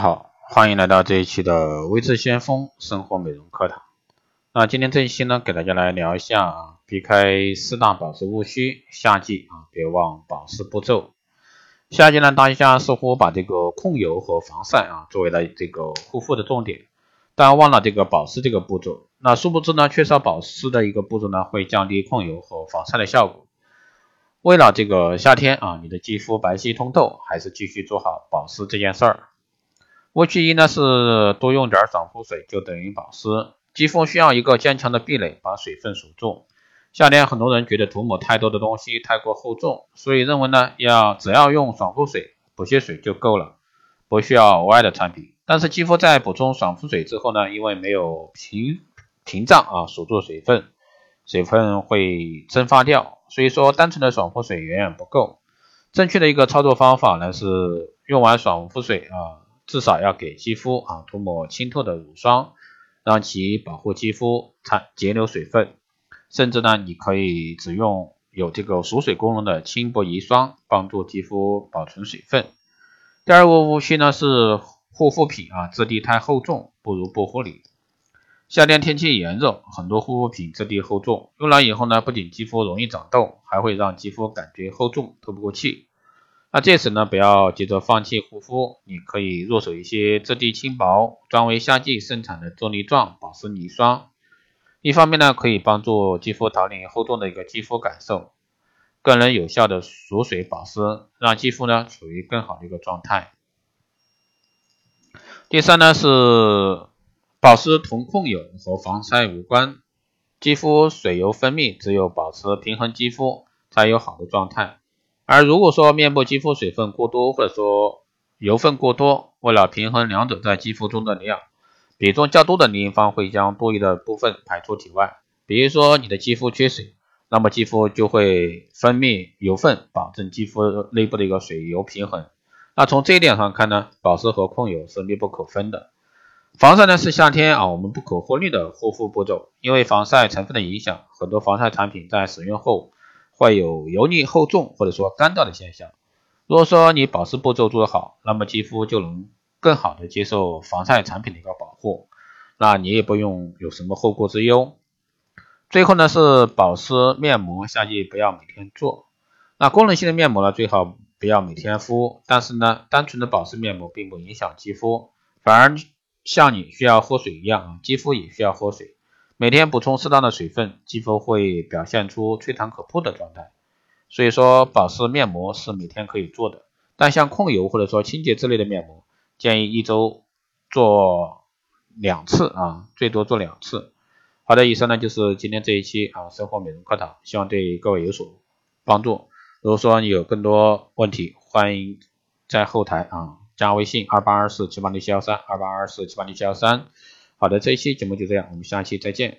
好，欢迎来到这一期的微智先锋生活美容课堂。那今天这一期呢，给大家来聊一下啊，避开四大保湿误区，夏季啊别忘保湿步骤。夏季呢，大家似乎把这个控油和防晒啊作为了这个护肤的重点，但忘了这个保湿这个步骤。那殊不知呢，缺少保湿的一个步骤呢，会降低控油和防晒的效果。为了这个夏天啊，你的肌肤白皙通透，还是继续做好保湿这件事儿。误区一呢是多用点爽肤水就等于保湿，肌肤需要一个坚强的壁垒，把水分锁住。夏天很多人觉得涂抹太多的东西太过厚重，所以认为呢要只要用爽肤水补些水就够了，不需要额外的产品。但是肌肤在补充爽肤水之后呢，因为没有屏屏障啊锁住水分，水分会蒸发掉，所以说单纯的爽肤水远远不够。正确的一个操作方法呢是用完爽肤水啊。至少要给肌肤啊涂抹清透的乳霜，让其保护肌肤，产节流水分。甚至呢，你可以只用有这个锁水功能的轻薄仪霜，帮助肌肤保存水分。第二个误区呢是护肤品啊质地太厚重，不如不护理。夏天天气炎热，很多护肤品质地厚重，用了以后呢，不仅肌肤容易长痘，还会让肌肤感觉厚重，透不过气。那这时呢，不要急着放弃护肤，你可以入手一些质地轻薄、专为夏季生产的啫喱状保湿泥霜。一方面呢，可以帮助肌肤逃离厚重的一个肌肤感受，更能有效的锁水保湿，让肌肤呢处于更好的一个状态。第三呢是保湿同控油和防晒无关，肌肤水油分泌，只有保持平衡肌肤，才有好的状态。而如果说面部肌肤水分过多，或者说油分过多，为了平衡两者在肌肤中的量，比重较多的另一方会将多余的部分排出体外。比如说你的肌肤缺水，那么肌肤就会分泌油分，保证肌肤内部的一个水油平衡。那从这一点上看呢，保湿和控油是密不可分的。防晒呢是夏天啊我们不可忽略的护肤步骤，因为防晒成分的影响，很多防晒产品在使用后。会有油腻厚重或者说干燥的现象。如果说你保湿步骤做得好，那么肌肤就能更好的接受防晒产品的一个保护，那你也不用有什么后顾之忧。最后呢是保湿面膜，夏季不要每天做。那功能性的面膜呢最好不要每天敷，但是呢单纯的保湿面膜并不影响肌肤，反而像你需要喝水一样，肌肤也需要喝水。每天补充适当的水分，肌肤会表现出吹弹可破的状态。所以说，保湿面膜是每天可以做的，但像控油或者说清洁之类的面膜，建议一周做两次啊，最多做两次。好的，以上呢就是今天这一期啊生活美容课堂，希望对各位有所帮助。如果说你有更多问题，欢迎在后台啊加微信二八二四七八六七幺三二八二四七八六七幺三。好的，这一期节目就这样，我们下期再见。